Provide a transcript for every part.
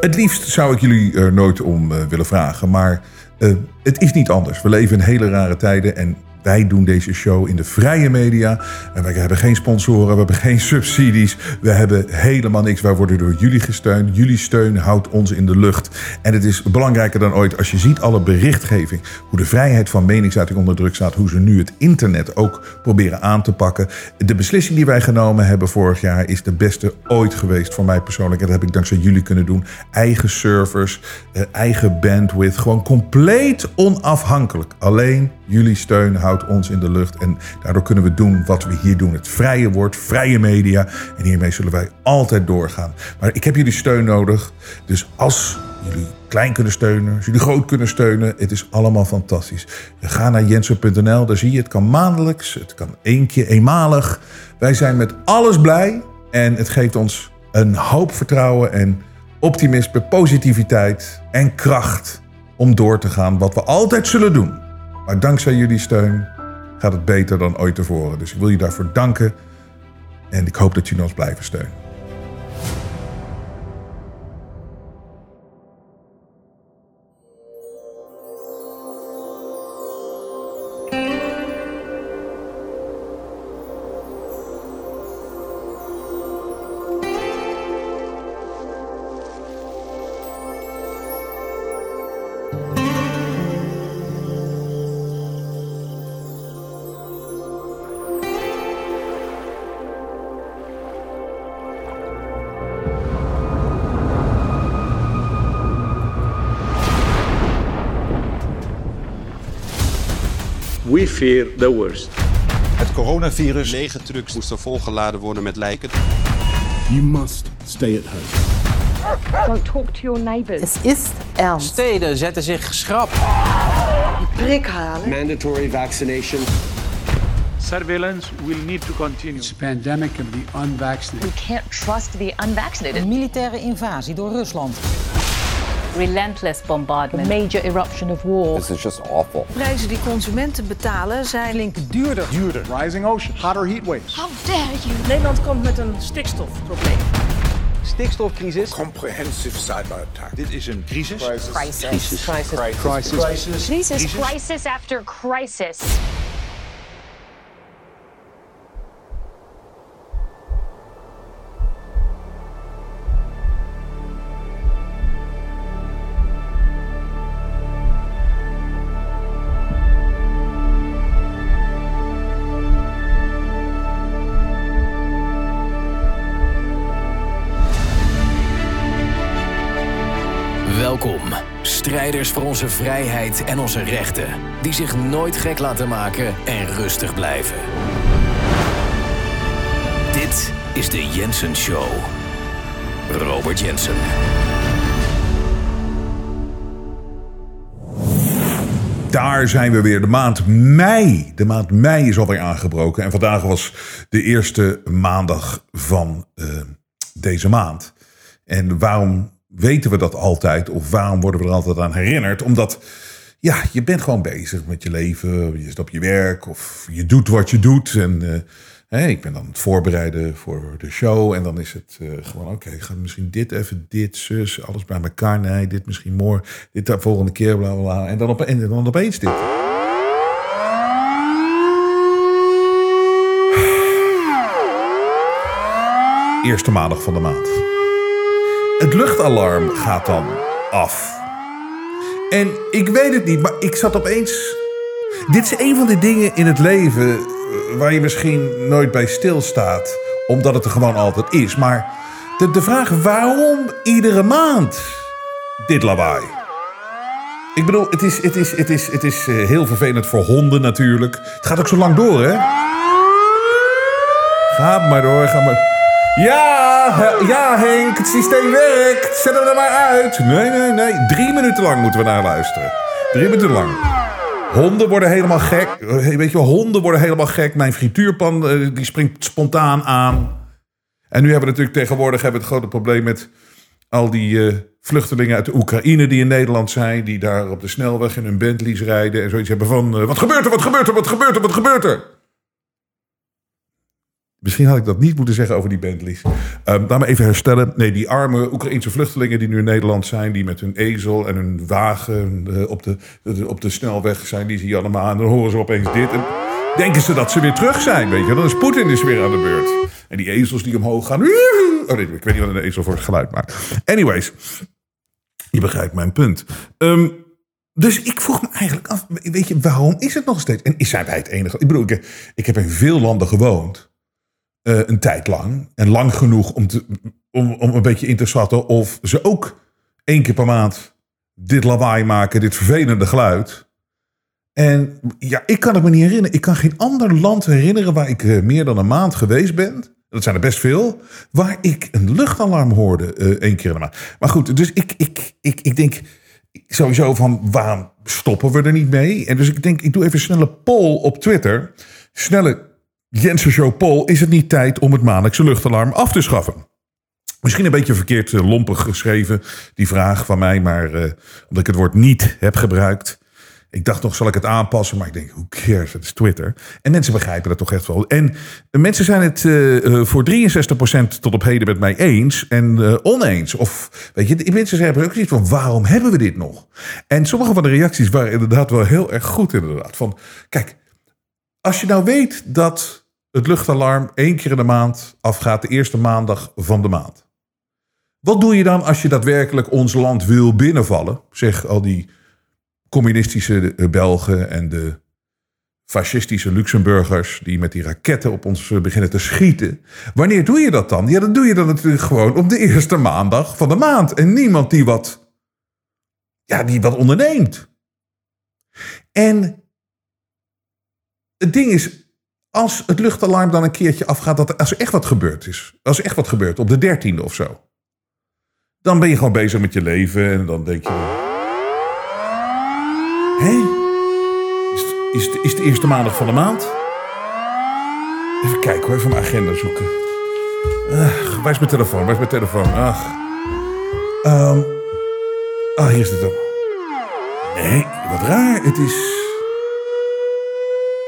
Het liefst zou ik jullie er nooit om eh, willen vragen, maar eh, het is niet anders. We leven in hele rare tijden en wij doen deze show in de vrije media. En wij hebben geen sponsoren, we hebben geen subsidies. We hebben helemaal niks. Wij worden door jullie gesteund. Jullie steun houdt ons in de lucht. En het is belangrijker dan ooit als je ziet alle berichtgeving. Hoe de vrijheid van meningsuiting onder druk staat. Hoe ze nu het internet ook proberen aan te pakken. De beslissing die wij genomen hebben vorig jaar is de beste ooit geweest voor mij persoonlijk. En dat heb ik dankzij jullie kunnen doen. Eigen servers, eh, eigen bandwidth. Gewoon compleet onafhankelijk. Alleen jullie steun houdt ons in de lucht. En daardoor kunnen we doen wat we hier doen. Het vrije woord, vrije media. En hiermee zullen wij altijd doorgaan. Maar ik heb jullie steun nodig. Dus als jullie klein kunnen steunen, als jullie groot kunnen steunen, het is allemaal fantastisch. Ga naar jensen.nl, daar zie je, het kan maandelijks, het kan één keer eenmalig. Wij zijn met alles blij en het geeft ons een hoop vertrouwen en optimisme, positiviteit en kracht om door te gaan wat we altijd zullen doen. Maar dankzij jullie steun gaat het beter dan ooit tevoren. Dus ik wil je daarvoor danken en ik hoop dat jullie ons blijven steunen. Fear the worst. Het coronavirus. Lege trucks moesten volgeladen worden met lijken. You must stay at home. Don't talk to your neighbors. Es ist ernst. Steden zetten zich schrap. prik halen. Mandatory vaccination. Surveillance will need to continue. It's a pandemic of the unvaccinated. We can't trust the unvaccinated. Een militaire invasie door Rusland. Relentless bombardment. A major eruption of war. This is just awful. Prijzen die consumenten betalen zijn Flink duurder. Duurder. Rising ocean. Hotter heat waves. How dare you? Nederland komt met een stikstofprobleem. Stikstofcrisis. Comprehensive cyberattack. Dit is een crisis. Crisis. Crisis. Crisis. Crisis. Crisis after crisis. Welkom, strijders voor onze vrijheid en onze rechten, die zich nooit gek laten maken en rustig blijven. Dit is de Jensen Show. Robert Jensen. Daar zijn we weer. De maand mei. De maand mei is alweer aangebroken. En vandaag was de eerste maandag van eh, deze maand. En waarom weten we dat altijd? Of waarom worden we er altijd aan herinnerd? Omdat ja, je bent gewoon bezig met je leven. Je zit op je werk of je doet wat je doet. En eh, ik ben dan het voorbereiden voor de show. En dan is het eh, gewoon, oké, ga misschien dit even, dit, zus, alles bij elkaar. Nee, dit misschien morgen, dit de volgende keer, bla bla. En dan, op, en dan opeens dit. Eerste maandag van de maand. Het luchtalarm gaat dan af. En ik weet het niet, maar ik zat opeens. Dit is een van de dingen in het leven eh, waar je misschien nooit bij stilstaat, omdat het er gewoon altijd is. Maar de, de vraag waarom iedere maand dit lawaai? Ik bedoel, het is, het is, het is, het is eh, heel vervelend voor honden natuurlijk. Het gaat ook zo lang door, hè? Ga maar door, ga maar. Ja, ja Henk, het systeem werkt. Zet hem er maar uit. Nee, nee, nee. Drie minuten lang moeten we naar luisteren. Drie minuten lang. Honden worden helemaal gek. Eh, Weet je honden worden helemaal gek. Mijn frituurpan eh, die springt spontaan aan. En nu hebben we natuurlijk tegenwoordig hebben we het grote probleem met al die eh, vluchtelingen uit de Oekraïne die in Nederland zijn. Die daar op de snelweg in hun Bentleys rijden. En zoiets hebben van, wat gebeurt er, wat gebeurt er, wat gebeurt er, wat gebeurt er? Misschien had ik dat niet moeten zeggen over die Bentleys. Um, laat me even herstellen. Nee, die arme Oekraïnse vluchtelingen die nu in Nederland zijn... die met hun ezel en hun wagen uh, op, de, op de snelweg zijn... die zie je allemaal en dan horen ze opeens dit... En denken ze dat ze weer terug zijn, weet je. Dan is Poetin dus weer aan de beurt. En die ezels die omhoog gaan... Oh nee, ik weet niet wat een ezel voor het geluid maakt. Anyways, je begrijpt mijn punt. Um, dus ik vroeg me eigenlijk af, weet je, waarom is het nog steeds? En zijn wij het enige? Ik bedoel, ik, ik heb in veel landen gewoond, uh, een tijd lang. En lang genoeg om, te, om, om een beetje in te schatten of ze ook één keer per maand dit lawaai maken, dit vervelende geluid. En ja, ik kan het me niet herinneren. Ik kan geen ander land herinneren waar ik uh, meer dan een maand geweest ben. Dat zijn er best veel. Waar ik een luchtalarm hoorde uh, één keer in de maand. Maar goed, dus ik, ik, ik, ik denk sowieso van waarom stoppen we er niet mee? En dus ik denk, ik doe even snelle poll op Twitter. Snelle Jensen Show poll. Is het niet tijd om het maandelijkse luchtalarm af te schaffen? Misschien een beetje verkeerd uh, lompig geschreven, die vraag van mij. Maar uh, omdat ik het woord niet heb gebruikt. Ik dacht nog, zal ik het aanpassen? Maar ik denk, hoe cares, het is Twitter. En mensen begrijpen dat toch echt wel. En mensen zijn het voor 63% tot op heden met mij eens en oneens. Of, weet je, die mensen hebben ook zoiets van, waarom hebben we dit nog? En sommige van de reacties waren inderdaad wel heel erg goed, inderdaad. Van, kijk, als je nou weet dat het luchtalarm één keer in de maand afgaat, de eerste maandag van de maand. Wat doe je dan als je daadwerkelijk ons land wil binnenvallen? Zeg al die communistische Belgen en de fascistische Luxemburgers die met die raketten op ons beginnen te schieten. Wanneer doe je dat dan? Ja, dan doe je dat natuurlijk gewoon op de eerste maandag van de maand. En niemand die wat, ja, die wat onderneemt. En het ding is, als het luchtalarm dan een keertje afgaat, dat als er echt wat gebeurd is, als er echt wat gebeurt op de dertiende of zo, dan ben je gewoon bezig met je leven en dan denk je. Hé? Is, is, het, is de eerste maandag van de maand? Even kijken hoor, even mijn agenda zoeken. Ach, waar is mijn telefoon? Waar is mijn telefoon? Ach. Um, ah, hier is het dan. Nee, wat raar. Het is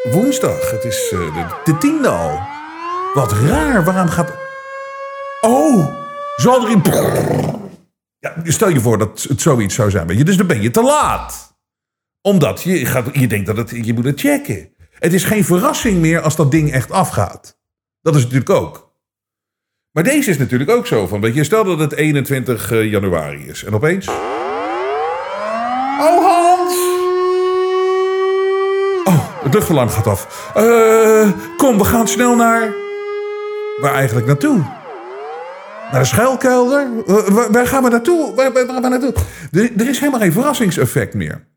woensdag. Het is uh, de, de tiende al. Wat raar. Waarom gaat... Oh, zal er in... Ja, stel je voor dat het zoiets zou zijn. Weet je? Dus dan ben je te laat omdat je, gaat, je denkt dat het, je moet het checken. Het is geen verrassing meer als dat ding echt afgaat. Dat is natuurlijk ook. Maar deze is natuurlijk ook zo. Van, weet je, stel dat het 21 januari is. En opeens... Oh, het luchtalarm gaat af. Uh, kom, we gaan snel naar... Waar eigenlijk naartoe? Naar de schuilkelder? Uh, waar, gaan we naartoe? Waar, waar, waar naartoe? Er, is helemaal geen verrassingseffect meer.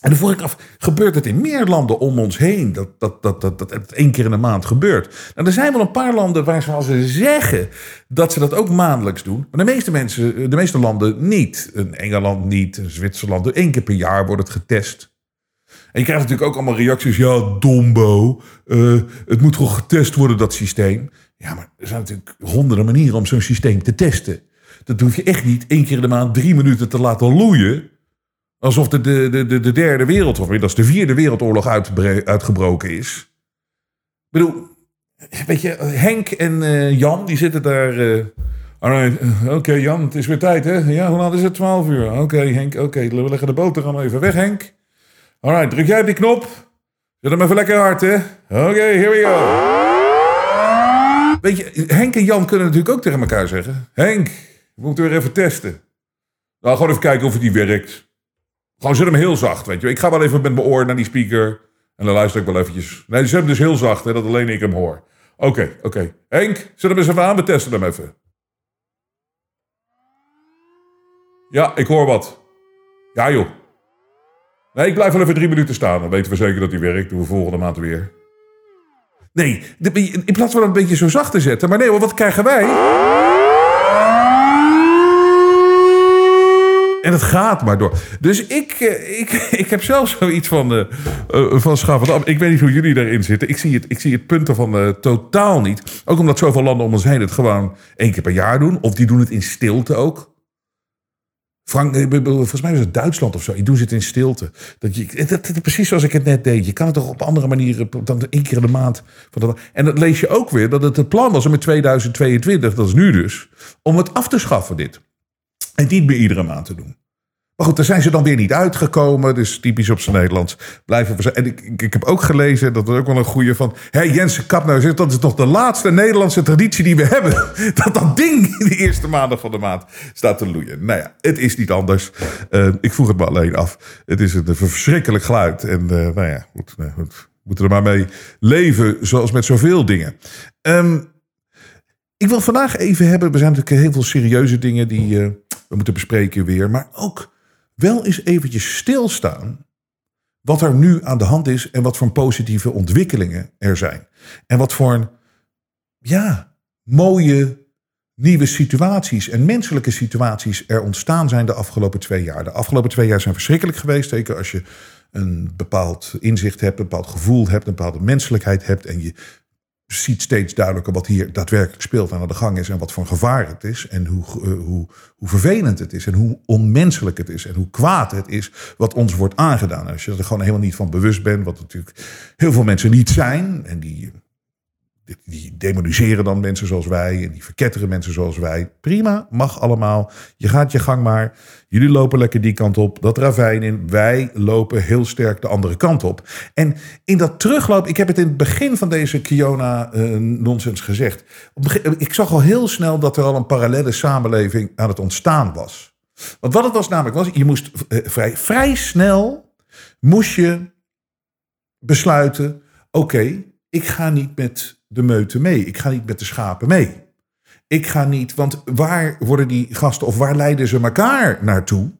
En dan vroeg ik af, gebeurt het in meer landen om ons heen? Dat, dat, dat, dat, dat het één keer in de maand gebeurt. Nou, er zijn wel een paar landen waar ze zeggen dat ze dat ook maandelijks doen. Maar de meeste mensen, de meeste landen niet. Engeland niet, Zwitserland. Eén keer per jaar wordt het getest. En je krijgt natuurlijk ook allemaal reacties. Ja, dombo. Uh, het moet toch getest worden, dat systeem. Ja, maar er zijn natuurlijk honderden manieren om zo'n systeem te testen. Dat hoef je echt niet één keer in de maand drie minuten te laten loeien. Alsof de, de, de, de derde wereldoorlog, dat de vierde wereldoorlog uitgebroken is. Ik bedoel, weet je, Henk en uh, Jan, die zitten daar. Uh, Oké, Jan, het is weer tijd, hè? Ja, hoe laat is het? 12 uur. Oké, Henk, oké, we leggen de boterham even weg, Henk. Alright, druk jij op die knop. Zet hem even lekker hard, hè? Oké, here we go. Weet je, Henk en Jan kunnen natuurlijk ook tegen elkaar zeggen: Henk, we moeten weer even testen. Nou, gewoon even kijken of het die werkt. Gewoon zet hem heel zacht, weet je. Ik ga wel even met mijn oor naar die speaker. En dan luister ik wel eventjes. Nee, zet hem dus heel zacht, hè, dat alleen ik hem hoor. Oké, okay, oké. Okay. Henk, zet hem eens even aan. We testen hem even. Ja, ik hoor wat. Ja, joh. Nee, ik blijf wel even drie minuten staan. Dan weten we zeker dat hij werkt. Doen we volgende maand weer. Nee, in plaats van een beetje zo zacht te zetten. Maar nee, wat krijgen wij? En het gaat maar door. Dus ik, ik, ik heb zelf zoiets van, uh, van. Ik weet niet hoe jullie daarin zitten. Ik zie het, ik zie het punt ervan totaal niet. Ook omdat zoveel landen om ons heen het gewoon één keer per jaar doen. Of die doen het in stilte ook. Frank, ik bedoel, volgens mij was het Duitsland of zo. Je doet het in stilte. Dat je, dat, dat, precies zoals ik het net deed. Je kan het toch op andere manieren dan één keer in de maand. En dat lees je ook weer dat het het plan was om in 2022, dat is nu dus, om het af te schaffen dit. En niet meer iedere maand te doen. Maar goed, daar zijn ze dan weer niet uitgekomen. Dus typisch op zijn Nederlands. Blijven we En ik, ik, heb ook gelezen, dat is ook wel een goede van... Hé, Jensen Kapnou zegt, dat is nog de laatste Nederlandse traditie die we hebben. Dat dat ding in de eerste maandag van de maand staat te loeien. Nou ja, het is niet anders. Uh, ik vroeg het me alleen af. Het is een verschrikkelijk geluid. En uh, nou ja, goed, goed, we moeten er maar mee leven, zoals met zoveel dingen. Um, ik wil vandaag even hebben, er zijn natuurlijk heel veel serieuze dingen die uh, we moeten bespreken weer. Maar ook wel eens eventjes stilstaan wat er nu aan de hand is en wat voor positieve ontwikkelingen er zijn. En wat voor ja, mooie nieuwe situaties en menselijke situaties er ontstaan zijn de afgelopen twee jaar. De afgelopen twee jaar zijn verschrikkelijk geweest, zeker als je een bepaald inzicht hebt, een bepaald gevoel hebt, een bepaalde menselijkheid hebt en je ziet steeds duidelijker wat hier daadwerkelijk speelt en aan de gang is en wat voor gevaar het is en hoe, uh, hoe, hoe vervelend het is en hoe onmenselijk het is en hoe kwaad het is wat ons wordt aangedaan. Als je er gewoon helemaal niet van bewust bent, wat natuurlijk heel veel mensen niet zijn en die die demoniseren dan mensen zoals wij en die verketteren mensen zoals wij. Prima, mag allemaal. Je gaat je gang maar. Jullie lopen lekker die kant op, dat ravijn in. Wij lopen heel sterk de andere kant op. En in dat terugloop, ik heb het in het begin van deze Kiona-nonsens uh, gezegd. Ik zag al heel snel dat er al een parallele samenleving aan het ontstaan was. Want wat het was namelijk was, je moest uh, vrij, vrij snel moest je besluiten, oké, ik ga niet met de meute mee. Ik ga niet met de schapen mee. Ik ga niet, want waar worden die gasten of waar leiden ze elkaar naartoe?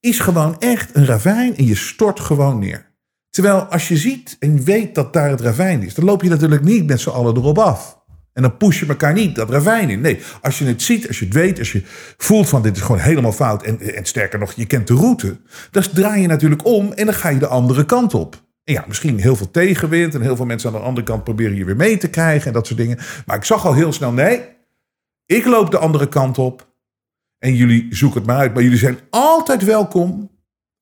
Is gewoon echt een ravijn en je stort gewoon neer. Terwijl als je ziet en weet dat daar het ravijn is, dan loop je natuurlijk niet met z'n allen erop af. En dan push je elkaar niet dat ravijn in. Nee, als je het ziet, als je het weet, als je voelt van dit is gewoon helemaal fout. En, en sterker nog, je kent de route. Dan draai je natuurlijk om en dan ga je de andere kant op. En ja, misschien heel veel tegenwind en heel veel mensen aan de andere kant proberen je weer mee te krijgen en dat soort dingen. Maar ik zag al heel snel, nee, ik loop de andere kant op en jullie zoeken het maar uit. Maar jullie zijn altijd welkom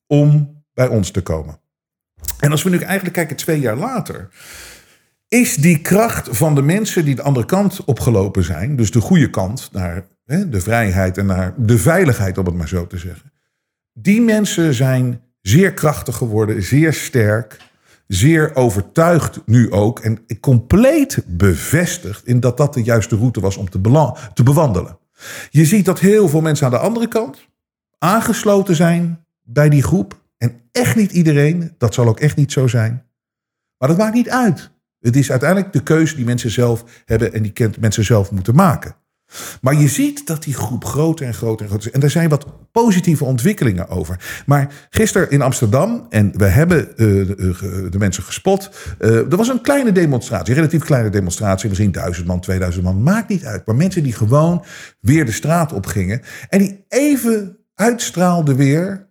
om bij ons te komen. En als we nu eigenlijk kijken twee jaar later, is die kracht van de mensen die de andere kant opgelopen zijn, dus de goede kant naar hè, de vrijheid en naar de veiligheid, om het maar zo te zeggen. Die mensen zijn zeer krachtig geworden, zeer sterk zeer overtuigd nu ook en compleet bevestigd in dat dat de juiste route was om te, te bewandelen. Je ziet dat heel veel mensen aan de andere kant aangesloten zijn bij die groep. En echt niet iedereen, dat zal ook echt niet zo zijn. Maar dat maakt niet uit. Het is uiteindelijk de keuze die mensen zelf hebben en die mensen zelf moeten maken. Maar je ziet dat die groep groter en groter en groter is. En er zijn wat positieve ontwikkelingen over. Maar gisteren in Amsterdam, en we hebben uh, de, de, mensen gespot. Uh, er was een kleine demonstratie, een relatief kleine demonstratie. Misschien duizend man, 2000 man, maakt niet uit. Maar mensen die gewoon weer de straat op gingen. En die even uitstraalden weer.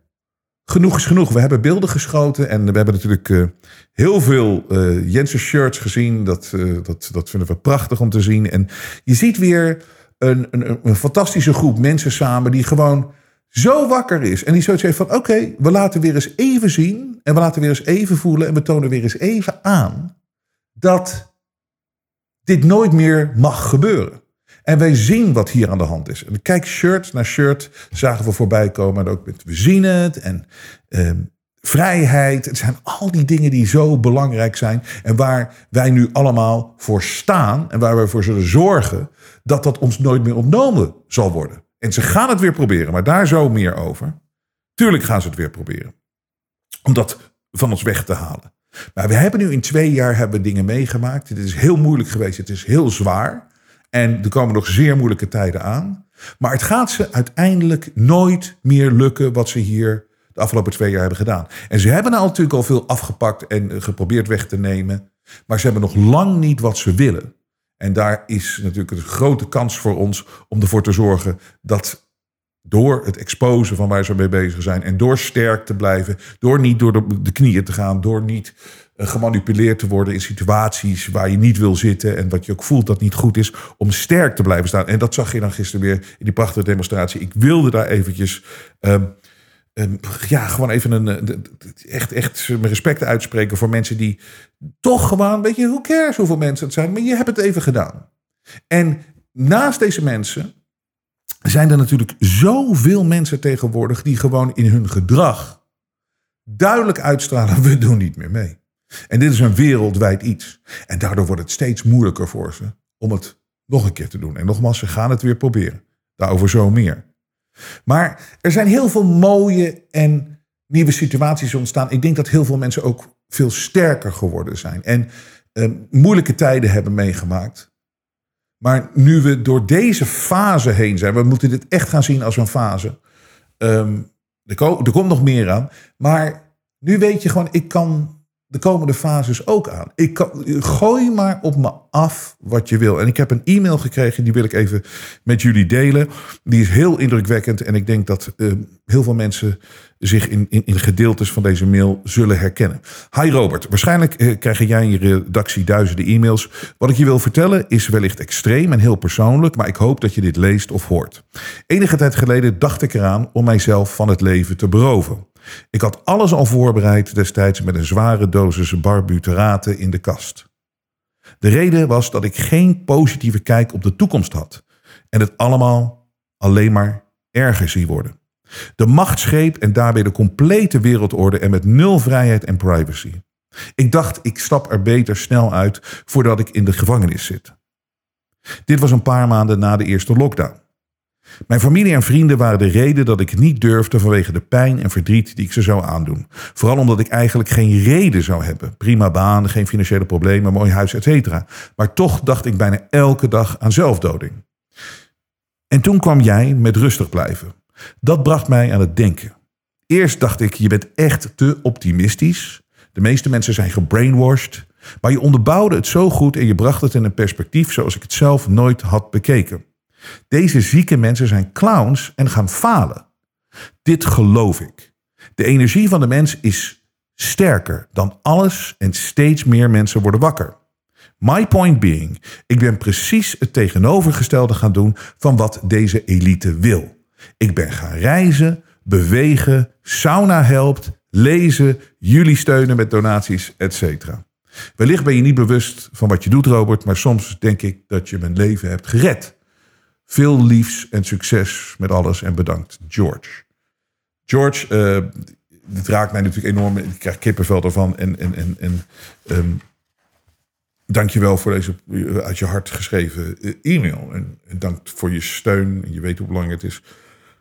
Genoeg is genoeg. We hebben beelden geschoten en we hebben natuurlijk heel veel Jensen shirts gezien. Dat, dat, dat vinden we prachtig om te zien. En je ziet weer een, een, een fantastische groep mensen samen die gewoon zo wakker is. En die zoiets heeft van: oké, we laten weer eens even zien. En we laten weer eens even voelen. En we tonen weer eens even aan dat dit nooit meer mag gebeuren. En wij zien wat hier aan de hand is. En kijk, shirt na shirt zagen we voorbij komen. En ook met we zien het. En ehm, vrijheid. Het zijn al die dingen die zo belangrijk zijn. En waar wij nu allemaal voor staan. En waar we voor zullen zorgen dat dat ons nooit meer ontnomen zal worden. En ze gaan het weer proberen, maar daar zo meer over. Tuurlijk gaan ze het weer proberen. Om dat van ons weg te halen. Maar we hebben nu in twee jaar hebben dingen meegemaakt. Het is heel moeilijk geweest. Het is heel zwaar. En er komen nog zeer moeilijke tijden aan. Maar het gaat ze uiteindelijk nooit meer lukken wat ze hier de afgelopen twee jaar hebben gedaan. En ze hebben nou natuurlijk al veel afgepakt en geprobeerd weg te nemen. Maar ze hebben nog lang niet wat ze willen. En daar is natuurlijk een grote kans voor ons om ervoor te zorgen dat Door het exposen van waar ze mee bezig zijn. En door sterk te blijven. Door niet door de, knieën te gaan. Door niet eh, gemanipuleerd te worden in situaties waar je niet wil zitten. En wat je ook voelt dat niet goed is. Om sterk te blijven staan. En dat zag je dan gisteren weer in die prachtige demonstratie. Ik wilde daar eventjes. ehm, ja, gewoon even een. eh, echt, echt mijn respect uitspreken voor mensen die toch gewoon. Weet je, hoe cares hoeveel mensen het zijn. Maar je hebt het even gedaan. En naast deze mensen zijn er natuurlijk zoveel mensen tegenwoordig die gewoon in hun gedrag duidelijk uitstralen: we doen niet meer mee. En dit is een wereldwijd iets. En daardoor wordt het steeds moeilijker voor ze om het nog een keer te doen. En nogmaals, ze gaan het weer proberen. Daarover zo meer. Maar er zijn heel veel mooie en nieuwe situaties ontstaan. Ik denk dat heel veel mensen ook veel sterker geworden zijn. En eh, moeilijke tijden hebben meegemaakt. Maar nu we door deze fase heen zijn, we moeten dit echt gaan zien als een fase. Ehm, er, er komt nog meer aan. Maar nu weet je gewoon, ik kan de komende fases ook aan. Ik kan, gooi maar op me af wat je wil. En ik heb een e-mail gekregen, die wil ik even met jullie delen. Die is heel indrukwekkend. En ik denk dat eh, heel veel mensen zich in, in, in gedeeltes van deze mail zullen herkennen. Hi Robert, waarschijnlijk eh, krijg jij in je redactie duizenden e-mails. Wat ik je wil vertellen is wellicht extreem en heel persoonlijk, maar ik hoop dat je dit leest of hoort. Enige tijd geleden dacht ik eraan om mijzelf van het leven te beroven. Ik had alles al voorbereid destijds met een zware dosis barbuteraten in de kast. De reden was dat ik geen positieve kijk op de toekomst had en het allemaal alleen maar erger zie worden. De machtsgreep en daarbij de complete wereldorde en met nul vrijheid en privacy. Ik dacht, ik stap er beter snel uit voordat ik in de gevangenis zit. Dit was een paar maanden na de eerste lockdown. Mijn familie en vrienden waren de reden dat ik niet durfde vanwege de pijn en verdriet die ik ze zou aandoen. Vooral omdat ik eigenlijk geen reden zou hebben. Prima baan, geen financiële problemen, mooi huis, etc. Maar toch dacht ik bijna elke dag aan zelfdoding. En toen kwam jij met rustig blijven. Dat bracht mij aan het denken. Eerst dacht ik, je bent echt te optimistisch. De meeste mensen zijn gebrainwashed. Maar je onderbouwde het zo goed en je bracht het in een perspectief zoals ik het zelf nooit had bekeken. Deze zieke mensen zijn clowns en gaan falen. Dit geloof ik. De energie van de mens is sterker dan alles en steeds meer mensen worden wakker. My point being, ik ben precies het tegenovergestelde gaan doen van wat deze elite wil. Ik ben gaan reizen, bewegen, sauna helpt, lezen, jullie steunen met donaties, etc. Wellicht ben je niet bewust van wat je doet, Robert, maar soms denk ik dat je mijn leven hebt gered. Veel liefs en succes met alles en bedankt, George. George, uh, raakt mij natuurlijk enorm. Ik krijg kippenvel ervan. En, en, en, en um, dank je wel voor deze uit je hart geschreven e-mail. En, dank voor je steun. En je weet hoe belangrijk het is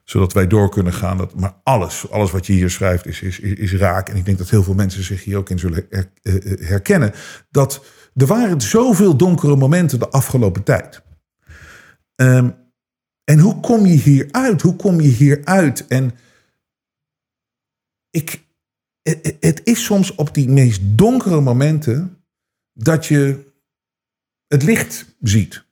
zodat wij door kunnen gaan. Dat, maar alles, alles wat je hier schrijft is, is, raak. En ik denk dat heel veel mensen zich hier ook in zullen her, herkennen. Dat er waren zoveel donkere momenten de afgelopen tijd. Um, en hoe kom je hier uit? Hoe kom je hier uit? En ik, het, is soms op die meest donkere momenten dat je het licht ziet.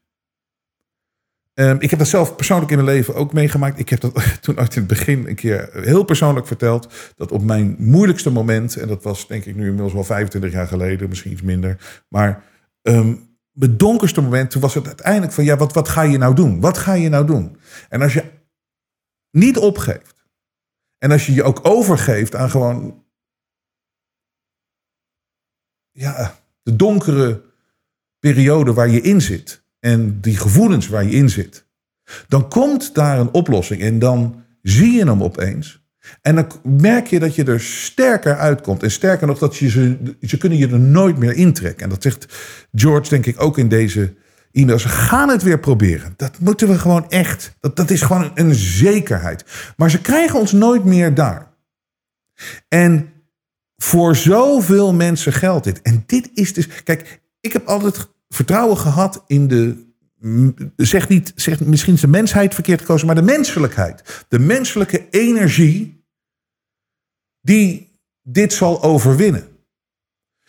Um, ik heb dat zelf persoonlijk in mijn leven ook meegemaakt. Ik heb dat toen uit het begin een keer heel persoonlijk verteld. Dat op mijn moeilijkste moment, en dat was denk ik nu inmiddels wel 25 jaar geleden, misschien iets minder. Maar het donkerste moment, toen was het uiteindelijk van, ja, wat, wat ga je nou doen? Wat ga je nou doen? En als je niet opgeeft, en als je je ook overgeeft aan gewoon, ja, de donkere periode waar je in zit, en die gevoelens waar je in zit, dan komt daar een oplossing en dan zie je hem opeens. En dan merk je dat je er sterker uitkomt. En sterker nog, dat je ze, ze kunnen je er nooit meer intrekken. En dat zegt George, denk ik, ook in deze e-mail. Ze gaan het weer proberen. Dat moeten we gewoon echt. Dat, dat is gewoon een zekerheid. Maar ze krijgen ons nooit meer daar. En voor zoveel mensen geldt dit. En dit is dus. Kijk, ik heb altijd vertrouwen gehad in de. Zeg niet, zeg, misschien is de mensheid verkeerd gekozen, maar de menselijkheid. De menselijke energie die dit zal overwinnen.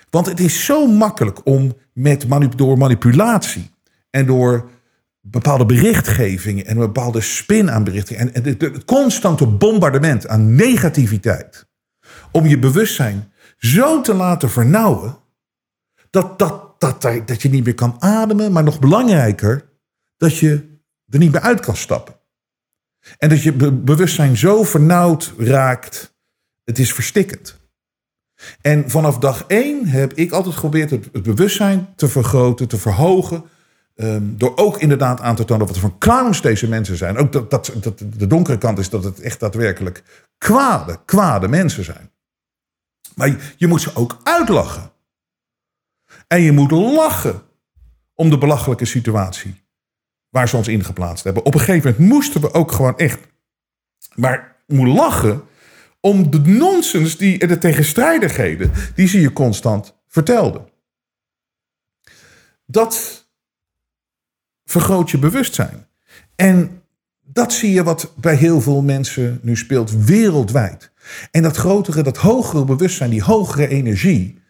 Want het is zo makkelijk om met door manipulatie en door bepaalde berichtgeving en bepaalde spin aan berichting. En, het constante bombardement aan negativiteit. Om je bewustzijn zo te laten vernauwen. Dat, dat, dat, dat je niet meer kan ademen. Maar nog belangrijker, dat je er niet meer uit kan stappen. En dat je be- bewustzijn zo vernauwd raakt. Het is verstikkend. En vanaf dag één heb ik altijd geprobeerd het, bewustzijn te vergroten, te verhogen. Ehm, door ook inderdaad aan te tonen wat van clowns deze mensen zijn. Ook dat, dat, de donkere kant is dat het echt daadwerkelijk kwade, kwade mensen zijn. Maar je moet ze ook uitlachen. En je moet lachen om de belachelijke situatie waar ze ons in geplaatst hebben. Op een gegeven moment moesten we ook gewoon echt maar moet lachen om de nonsens die, en de tegenstrijdigheden die ze je constant vertelden. Dat vergroot je bewustzijn. En dat zie je wat bij heel veel mensen nu speelt wereldwijd. En dat grotere, dat hogere bewustzijn, die hogere energie,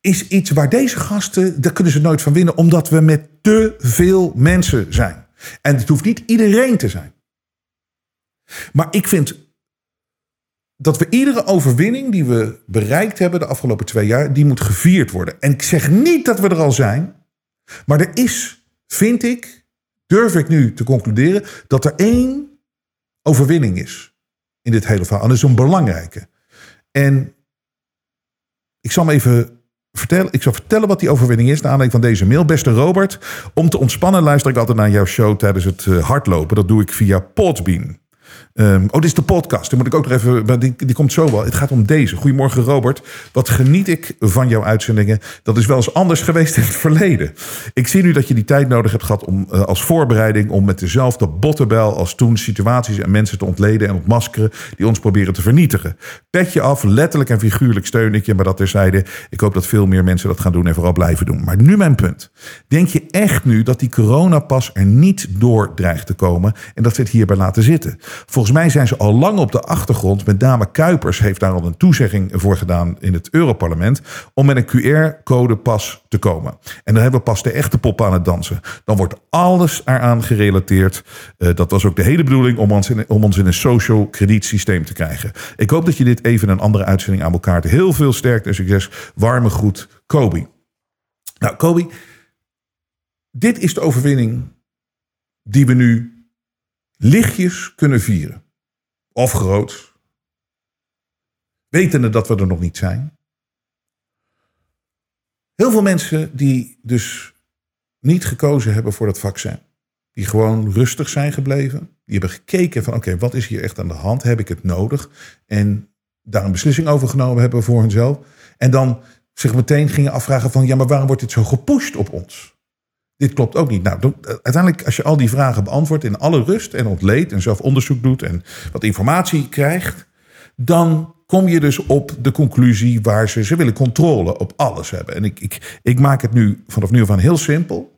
is iets waar deze gasten, daar kunnen ze nooit van winnen, omdat we met te veel mensen zijn. En het hoeft niet iedereen te zijn. Maar ik vind dat we iedere overwinning die we bereikt hebben de afgelopen twee jaar, die moet gevierd worden. En ik zeg niet dat we er al zijn, maar er is, vind ik, durf ik nu te concluderen, dat er één overwinning is in dit hele verhaal. En dat is een belangrijke. En ik zal hem even ik zal vertellen wat die overwinning is, naar aanleiding van deze mail. Beste Robert, om te ontspannen luister ik altijd naar jouw show tijdens het eh, hardlopen. Dat doe ik via Podbean. Um, oh, dit is de podcast. Dan moet ik ook nog even. Die, die komt zo wel. Het gaat om deze. Goedemorgen, Robert. Wat geniet ik van jouw uitzendingen? Dat is wel eens anders geweest in het verleden. Ik zie nu dat je die tijd nodig hebt gehad om uh, als voorbereiding om met dezelfde bottenbel als toen situaties en mensen te ontleden en ontmaskeren die ons proberen te vernietigen. Pet je af, letterlijk en figuurlijk steun ik je, maar dat terzijde. Ik hoop dat veel meer mensen dat gaan doen en vooral blijven doen. Maar nu mijn punt. Denk je echt nu dat die coronapas er niet door dreigt te komen en dat ze het hierbij laten zitten? Volgens mij zijn ze al lang op de achtergrond. Met name Kuipers heeft daar al een toezegging voor gedaan in het Europarlement. Om met een QR-codepas te komen. En dan hebben we pas de echte pop aan het dansen. Dan wordt alles eraan gerelateerd. Uh, dat was ook de hele bedoeling om ons, in, om ons in een social kredietsysteem te krijgen. Ik hoop dat je dit even een andere uitzending aan elkaar heel veel sterkte en succes. Warme groet, Kobe. Nou, Kobe, dit is de overwinning die we nu lichtjes kunnen vieren. Of groot. Wetende dat we er nog niet zijn. Heel veel mensen die dus niet gekozen hebben voor dat vaccin. Die gewoon rustig zijn gebleven. Die hebben gekeken van oké, wat is hier echt aan de hand? Heb ik het nodig? En daar een beslissing over genomen hebben voor hunzelf. En dan zich meteen gingen afvragen van ja, maar waarom wordt dit zo gepusht op ons? Dit klopt ook niet. Nou, uiteindelijk, als je al die vragen beantwoordt in alle rust en ontleed en zelf onderzoek doet en wat informatie krijgt, dan kom je dus op de conclusie waar ze, ze willen controle op alles hebben. En ik, ik, ik maak het nu vanaf nu af heel simpel.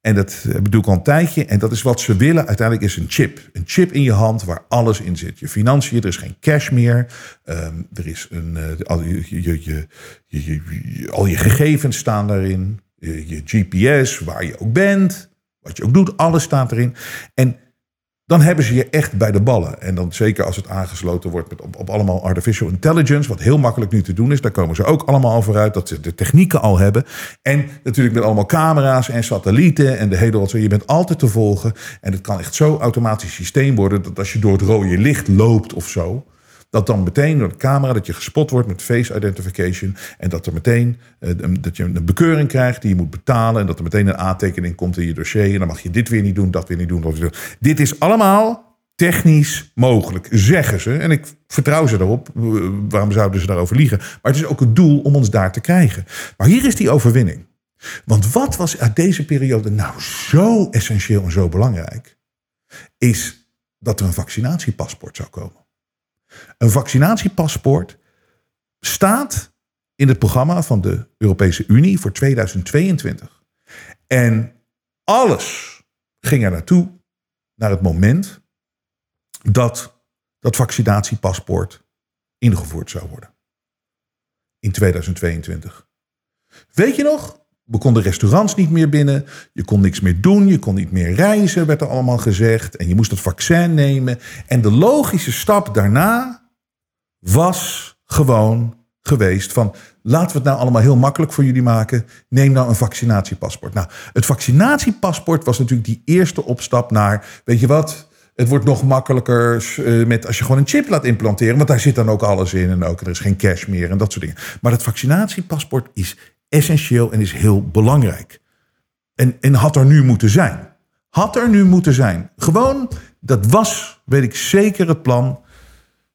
En dat bedoel ik al een tijdje. En dat is wat ze willen. Uiteindelijk is een chip. Een chip in je hand waar alles in zit. Je financiën, er is geen cash meer. Um, er is een, je, je, je, al je gegevens staan daarin je GPS, waar je ook bent, wat je ook doet, alles staat erin. En dan hebben ze je echt bij de ballen. En dan zeker als het aangesloten wordt met op, allemaal artificial intelligence, wat heel makkelijk nu te doen is, daar komen ze ook allemaal al vooruit dat ze de technieken al hebben. En natuurlijk met allemaal camera's en satellieten en de hele wat. Je bent altijd te volgen. En het kan echt zo automatisch systeem worden dat als je door het rode licht loopt of zo, dat dan meteen door de camera dat je gespot wordt met face identification. En dat er meteen uh, dat je een bekeuring krijgt die je moet betalen. En dat er meteen een aantekening komt in je dossier. En dan mag je dit weer niet doen, dat weer niet doen. Dat weer. Dit is allemaal technisch mogelijk, zeggen ze. En ik vertrouw ze daarop. Waarom zouden ze daarover liegen? Maar het is ook het doel om ons daar te krijgen. Maar hier is die overwinning. Want wat was uit deze periode nou zo essentieel en zo belangrijk? Is dat er een vaccinatiepaspoort zou komen. Een vaccinatiepaspoort staat in het programma van de Europese Unie voor 2022. En alles ging er naartoe naar het moment dat dat vaccinatiepaspoort ingevoerd zou worden. In 2022. Weet je nog We konden restaurants niet meer binnen. Je kon niks meer doen. Je kon niet meer reizen, werd er allemaal gezegd. En je moest het vaccin nemen. En de logische stap daarna was gewoon geweest van... laten we het nou allemaal heel makkelijk voor jullie maken. Neem nou een vaccinatiepaspoort. Nou, het vaccinatiepaspoort was natuurlijk die eerste opstap naar... weet je wat, het wordt nog makkelijker uh, met als je gewoon een chip laat implanteren. Want daar zit dan ook alles in en ook er is geen cash meer en dat soort dingen. Maar het vaccinatiepaspoort is essentieel en is heel belangrijk. En, en had er nu moeten zijn. Had er nu moeten zijn. Gewoon, dat was, weet ik zeker, het plan.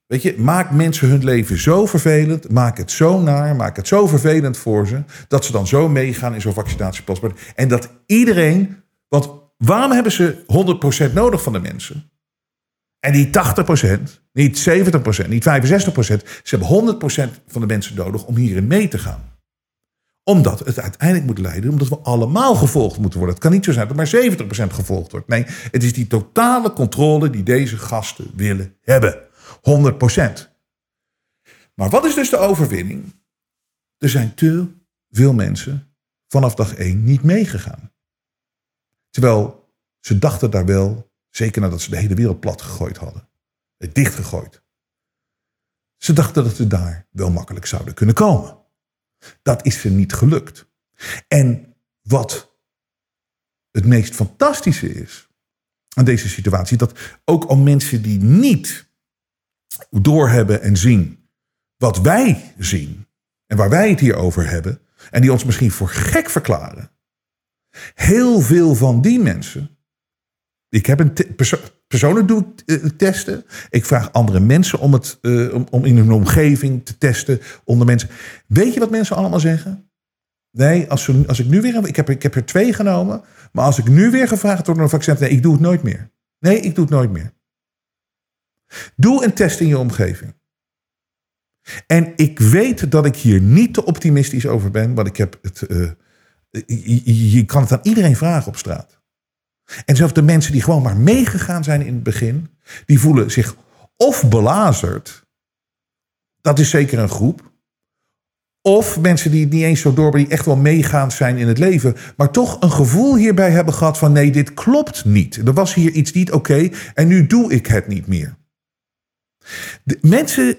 Weet je, maak mensen hun leven zo vervelend, maak het zo naar, maak het zo vervelend voor ze, dat ze dan zo meegaan in zo'n vaccinatiepaspoort. En dat iedereen, want waarom hebben ze 100% nodig van de mensen? En niet 80%, niet 70%, niet 65%. Ze hebben 100% van de mensen nodig om hierin mee te gaan omdat het uiteindelijk moet leiden, omdat we allemaal gevolgd moeten worden. Het kan niet zo zijn dat maar 70% gevolgd wordt. Nee, het is die totale controle die deze gasten willen hebben. 100%. Maar wat is dus de overwinning? Er zijn te veel mensen vanaf dag 1 niet meegegaan. Terwijl ze dachten daar wel, zeker nadat ze de hele wereld plat gegooid hadden, dichtgegooid. Ze dachten dat ze daar wel makkelijk zouden kunnen komen. Dat is ze niet gelukt. En wat het meest fantastische is aan deze situatie, dat ook al mensen die niet doorhebben en zien wat wij zien en waar wij het hier over hebben, en die ons misschien voor gek verklaren, heel veel van die mensen. Ik heb een perso persoonlijk doe uh, testen. Ik vraag andere mensen om, het, uh, om, om in hun omgeving te testen onder mensen. Weet je wat mensen allemaal zeggen? Nee, als, als ik nu weer. Ik heb, ik heb er twee genomen. Maar als ik nu weer gevraagd word om een vaccin. Nee, ik doe het nooit meer. Nee, ik doe het nooit meer. Doe een test in je omgeving. En ik weet dat ik hier niet te optimistisch over ben. Want ik heb het. Uh, je, je kan het aan iedereen vragen op straat. En zelfs de mensen die gewoon maar meegegaan zijn in het begin, die voelen zich of belazerd. Dat is zeker een groep. Of mensen die het niet eens zo door, die echt wel meegaand zijn in het leven, maar toch een gevoel hierbij hebben gehad van nee, dit klopt niet. Er was hier iets niet oké en nu doe ik het niet meer. De mensen,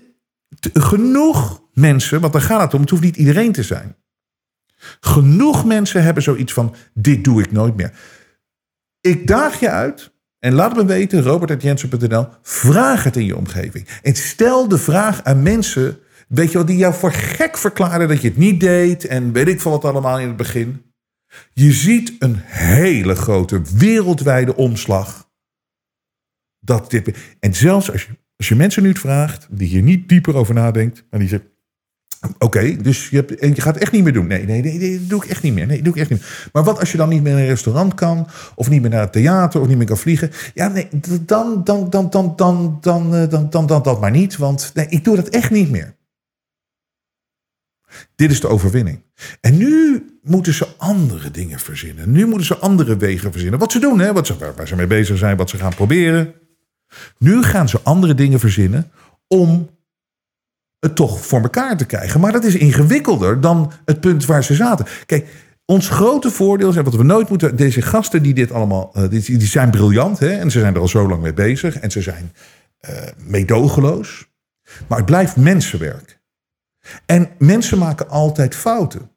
genoeg mensen, want daar gaat het om, het hoeft niet iedereen te zijn. Genoeg mensen hebben zoiets van dit doe ik nooit meer. Ik daag je uit. En laat me weten, robert.jensen.nl, vraag het in je omgeving. En stel de vraag aan mensen, weet je wel, die jou voor gek verklaren dat je het niet deed. En weet ik van wat allemaal in het begin. Je ziet een hele grote wereldwijde omslag. Dat dit, en zelfs als je, als je mensen nu het vraagt, die hier niet dieper over nadenkt, en die zegt, Oké, dus je, hebt, je gaat het echt niet meer doen. Nee, nee, nee, dat doe ik echt niet meer. Nee, doe ik echt niet meer. Maar wat als je dan niet meer naar een restaurant kan, of niet meer naar het theater, of niet meer kan vliegen? Ja, nee, dan, dan, dan, dan, dan, dan, dan, dan, dan, dan dat maar niet, want nee, ik doe dat echt niet meer. Dit is de overwinning. En nu moeten ze andere dingen verzinnen. Nu moeten ze andere wegen verzinnen. Wat ze doen, hè? Wat ze, waar ze mee bezig zijn, wat ze gaan proberen. Nu gaan ze andere dingen verzinnen om het toch voor elkaar te krijgen. Maar dat is ingewikkelder dan het punt waar ze zaten. Kijk, ons grote voordeel is, wat we nooit moeten... Deze gasten die dit allemaal... Die, die, zijn briljant, hè? En ze zijn er al zo lang mee bezig. En ze zijn uh, meedogenloos. Maar het blijft mensenwerk. En mensen maken altijd fouten.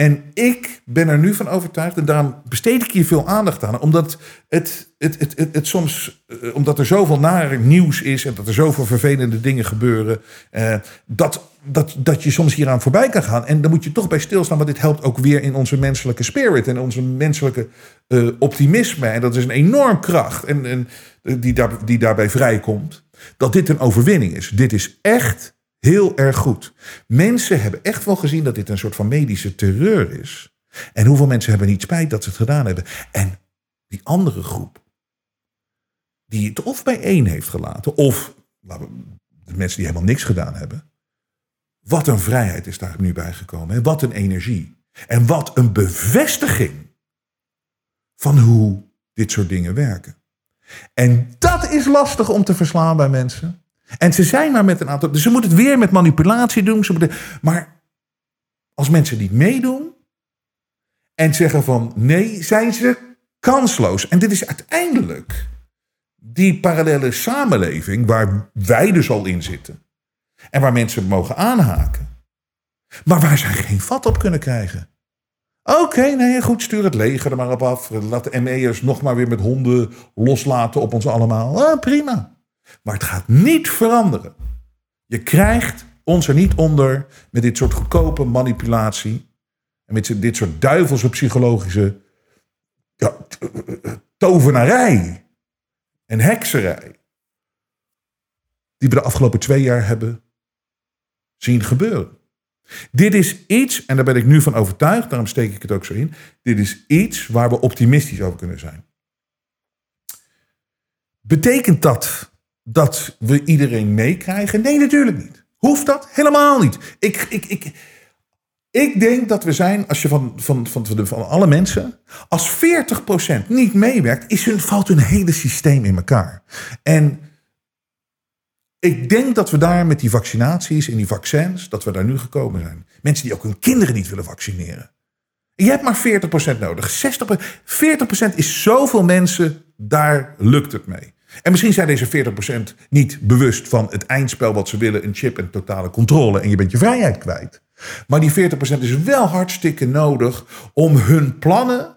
En ik ben er nu van overtuigd, en daarom besteed ik hier veel aandacht aan, omdat het, het, het, het, het soms, eh, omdat er zoveel nare nieuws is en dat er zoveel vervelende dingen gebeuren, eh, dat, dat, dat je soms hieraan voorbij kan gaan. En dan moet je toch bij stilstaan, want dit helpt ook weer in onze menselijke spirit en onze menselijke uh, optimisme. En dat is een enorm kracht en, en, die, daar, die daarbij vrijkomt, dat dit een overwinning is. Dit is echt heel erg goed. Mensen hebben echt wel gezien dat dit een soort van medische terreur is. En hoeveel mensen hebben niet spijt dat ze het gedaan hebben. En die andere groep, die het of bij één heeft gelaten, of de mensen die helemaal niks gedaan hebben. Wat een vrijheid is daar nu bijgekomen. En wat een energie. En wat een bevestiging van hoe dit soort dingen werken. En dat is lastig om te verslaan bij mensen. En ze zijn maar met een aantal. Dus ze moeten het weer met manipulatie doen. Ze maar als mensen niet meedoen. en zeggen van nee, zijn ze kansloos. En dit is uiteindelijk die parallele samenleving waar wij dus al in zitten. En waar mensen mogen aanhaken. Maar waar zij geen vat op kunnen krijgen. Oké, nee, goed, stuur het leger er maar op af. Laat de ME'ers nog maar weer met honden loslaten op ons allemaal. Ah, prima. Maar het gaat niet veranderen. Je krijgt ons er niet onder met dit soort goedkope manipulatie. En met dit soort duivelse psychologische ja, tovenarij en hekserij. Die we de afgelopen twee jaar hebben zien gebeuren. Dit is iets, en daar ben ik nu van overtuigd, daarom steek ik het ook zo in. Dit is iets waar we optimistisch over kunnen zijn. Betekent dat dat we iedereen meekrijgen? Nee, natuurlijk niet. Hoeft dat? Helemaal niet. Ik, ik, ik, ik denk dat we zijn, als je van, van, van, van, alle mensen, als 40% niet meewerkt, is hun, valt hun hele systeem in elkaar. En ik denk dat we daar met die vaccinaties en die vaccins, dat we daar nu gekomen zijn. Mensen die ook hun kinderen niet willen vaccineren. Je hebt maar 40% nodig. 60%, 40% is zoveel mensen, daar lukt het mee. En misschien zijn deze 40% niet bewust van het eindspel wat ze willen, een chip en totale controle en je bent je vrijheid kwijt. Maar die 40% is wel hartstikke nodig om hun plannen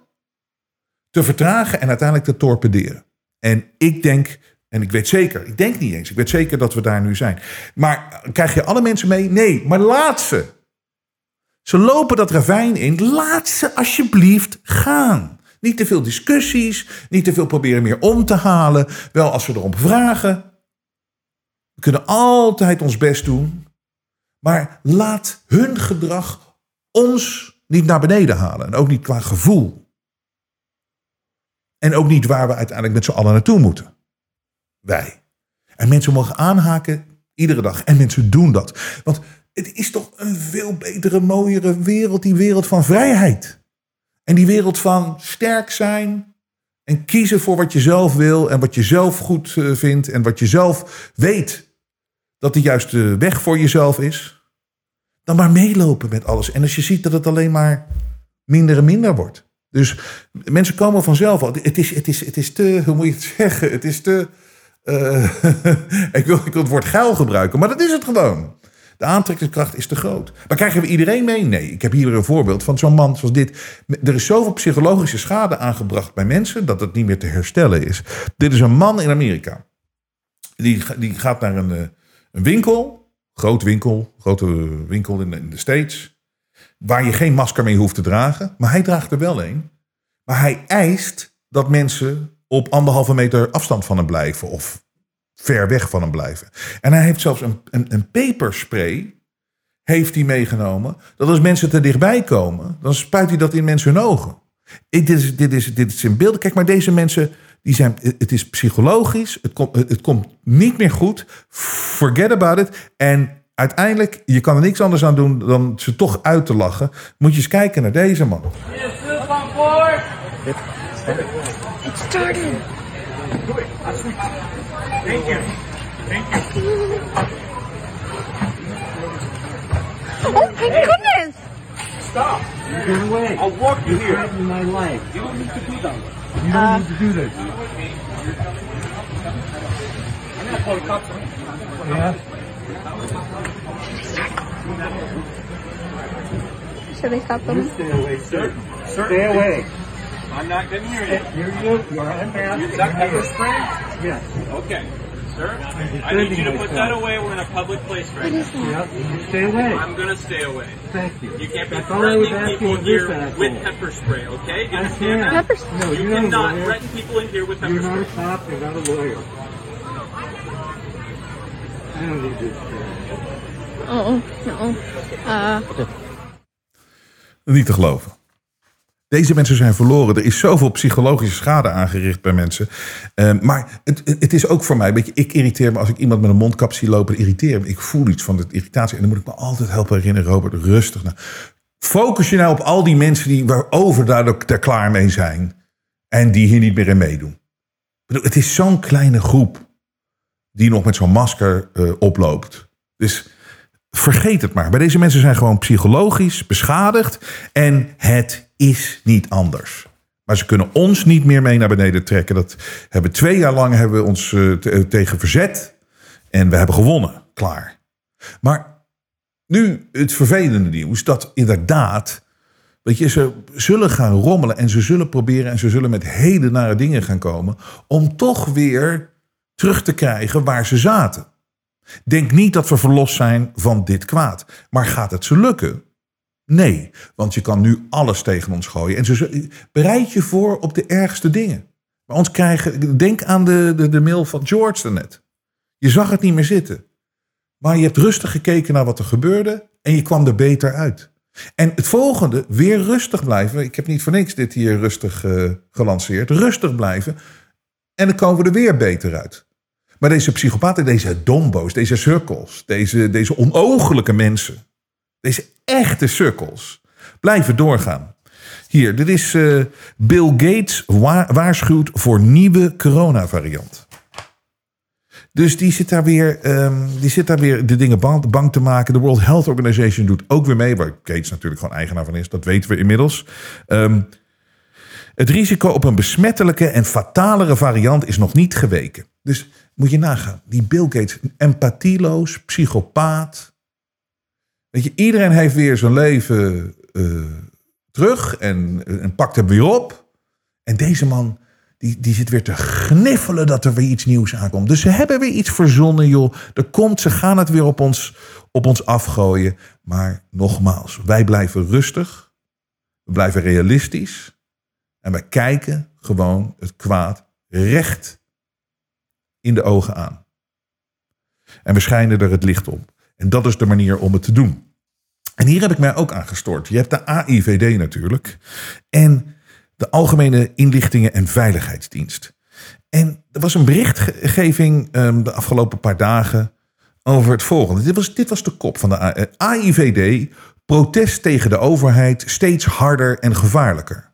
te vertragen en uiteindelijk te torpederen. En ik denk, en ik weet zeker, ik denk niet eens, ik weet zeker dat we daar nu zijn. Maar krijg je alle mensen mee? Nee, maar laat ze. Ze lopen dat ravijn in, laat ze alsjeblieft gaan. Niet te veel discussies, niet te veel proberen meer om te halen. Wel als we erom vragen. We kunnen altijd ons best doen. Maar laat hun gedrag ons niet naar beneden halen. En ook niet qua gevoel. En ook niet waar we uiteindelijk met z'n allen naartoe moeten. Wij. En mensen mogen aanhaken iedere dag. En mensen doen dat. Want het is toch een veel betere, mooiere wereld. Die wereld van vrijheid. En die wereld van sterk zijn. En kiezen voor wat je zelf wil. En wat je zelf goed eh, vindt. En wat je zelf weet dat de juiste weg voor jezelf is. Dan maar meelopen met alles. En als je ziet dat het alleen maar minder en minder wordt. Dus mensen komen vanzelf al. Het is, het is, het is te, hoe moet je het zeggen? Het is te. Uh, ik, wil, ik wil het woord geil gebruiken, maar dat is het gewoon. De aantrekkingskracht is te groot. Maar krijgen we iedereen mee? Nee. Ik heb hier een voorbeeld van zo'n man zoals dit. Er is zoveel psychologische schade aangebracht bij mensen dat het niet meer te herstellen is. Dit is een man in Amerika. Die, die gaat naar een, een winkel, groot winkel, grote winkel in de, in de States, waar je geen masker mee hoeft te dragen. Maar hij draagt er wel een. Maar hij eist dat mensen op anderhalve meter afstand van hem blijven of ver weg van hem blijven. En hij heeft zelfs een, een, een peperspray heeft hij meegenomen. Dat als mensen te dichtbij komen, dan spuit hij dat in mensen hun ogen. Dit, is, dit, is, dit is in beelden. Kijk, maar deze mensen, die zijn, het is psychologisch. Het, komt het komt niet meer goed. Forget about it. En uiteindelijk, je kan er niks anders aan doen dan ze toch uit te lachen. Moet je eens kijken naar deze man. It started. Thank you. Thank you. Oh my goodness! Stop. Get away. I'll walk you here. You're my life. You don't need to do that. You don't Uh, need to do this. I'm gonna call the cops. Yeah. Should they stop them? Stay away, sir. Sir, stay away. I'm not getting near you. Near you. You're unmasked. Is that pepper spray? Yes. Okay. Sir, I need you to put that away. We're in a public place right now. Yep, stay away. I'm gonna stay away. Thank you. You can't be That's all I was threatening asking people of this here asshole. with pepper spray, okay? You I understand can't. that? Pepper spray? No, You you're not a cannot lawyer. threaten people in here with pepper spray. You're not a spray. cop, you're not a lawyer. I don't need this. Oh, no. Uh, Niet te geloven. Deze mensen zijn verloren. Er is zoveel psychologische schade aangericht bij mensen. Eh, maar het, het is ook voor mij, je, ik irriteer me als ik iemand met een mondkap zie lopen. Irriteer me. Ik voel iets van de irritatie. En dan moet ik me altijd helpen herinneren, Robert, rustig. Nou, focus je nou op al die mensen die waarover daar, daar klaar mee zijn. En die hier niet meer in meedoen. Bedoel, Het is zo'n kleine groep die nog met zo'n masker eh, oploopt. Dus vergeet het maar. Bij deze mensen zijn gewoon psychologisch beschadigd. En het is niet anders. Maar ze kunnen ons niet meer mee naar beneden trekken. Dat hebben twee jaar lang hebben we ons eh, eh, tegen verzet. En we hebben gewonnen. Klaar. Maar nu het vervelende nieuws dat inderdaad. Weet je, ze zullen gaan rommelen en ze zullen proberen en ze zullen met hele nare dingen gaan komen. om toch weer terug te krijgen waar ze zaten. Denk niet dat we verlost zijn van dit kwaad. Maar gaat het ze lukken? Nee, want je kan nu alles tegen ons gooien. En bereid je voor op de ergste dingen. Maar ons krijgen, denk aan de, de, de mail van George daarnet. Je zag het niet meer zitten. Maar je hebt rustig gekeken naar wat er gebeurde en je kwam er beter uit. En het volgende, weer rustig blijven. Ik heb niet voor niks dit hier rustig eh, gelanceerd. Rustig blijven. En dan komen we er weer beter uit. Maar deze psychopaten, deze dombo's, deze cirkels, deze, deze onogelijke mensen, deze echte cirkels, blijven doorgaan. Hier, dit is eh, Bill Gates wa- waarschuwt voor nieuwe coronavariant. Dus die zit, daar weer, ehm, die zit daar weer de dingen bang, bang te maken. De World Health Organization doet ook weer mee, waar Gates natuurlijk gewoon eigenaar van is. Dat weten we inmiddels. Ehm, het risico op een besmettelijke en fatalere variant is nog niet geweken. Dus moet je nagaan. Die Bill Gates, empathieloos, psychopaat. Weet je, iedereen heeft weer zijn leven eh, terug en, en pakt hem weer op. En deze man, die, die zit weer te gniffelen dat er weer iets nieuws aankomt. Dus ze hebben weer iets verzonnen, joh. Er komt, ze gaan het weer op ons, op ons afgooien. Maar nogmaals, wij blijven rustig. We blijven realistisch. En wij kijken gewoon het kwaad recht in de ogen aan. En we schijnen er het licht op. En dat is de manier om het te doen. En hier heb ik mij ook aan gestoord. Je hebt de AIVD natuurlijk. En de Algemene Inlichtingen en Veiligheidsdienst. En er was een berichtgeving ehm, de afgelopen paar dagen over het volgende. Dit was, dit was de kop van de A- eh, AIVD. Protest tegen de overheid steeds harder en gevaarlijker.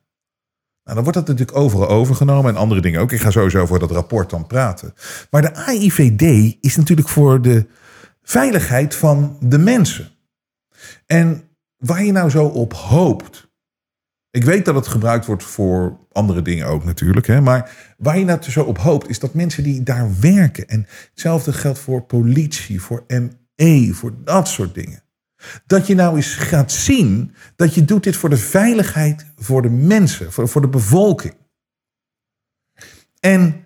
Nou, dan wordt dat natuurlijk overal overgenomen en andere dingen ook. Ik ga sowieso over dat rapport dan praten. Maar de AIVD is natuurlijk voor de veiligheid van de mensen. En waar je nou zo op hoopt. Ik weet dat het gebruikt wordt voor andere dingen ook natuurlijk. Hè, maar waar je nou zo op hoopt is dat mensen die daar werken. En hetzelfde geldt voor politie, voor ME, voor dat soort dingen. Dat je nou eens gaat zien dat je doet dit voor de veiligheid voor de mensen, voor, voor de bevolking. En